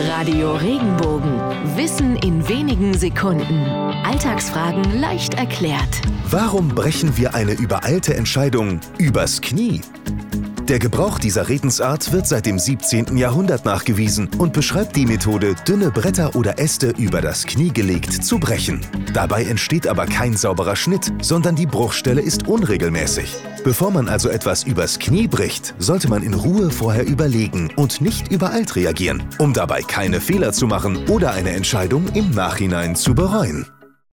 Radio Regenbogen. Wissen in wenigen Sekunden. Alltagsfragen leicht erklärt. Warum brechen wir eine übereilte Entscheidung übers Knie? Der Gebrauch dieser Redensart wird seit dem 17. Jahrhundert nachgewiesen und beschreibt die Methode, dünne Bretter oder Äste über das Knie gelegt zu brechen. Dabei entsteht aber kein sauberer Schnitt, sondern die Bruchstelle ist unregelmäßig. Bevor man also etwas übers Knie bricht, sollte man in Ruhe vorher überlegen und nicht übereilt reagieren, um dabei keine Fehler zu machen oder eine Entscheidung im Nachhinein zu bereuen.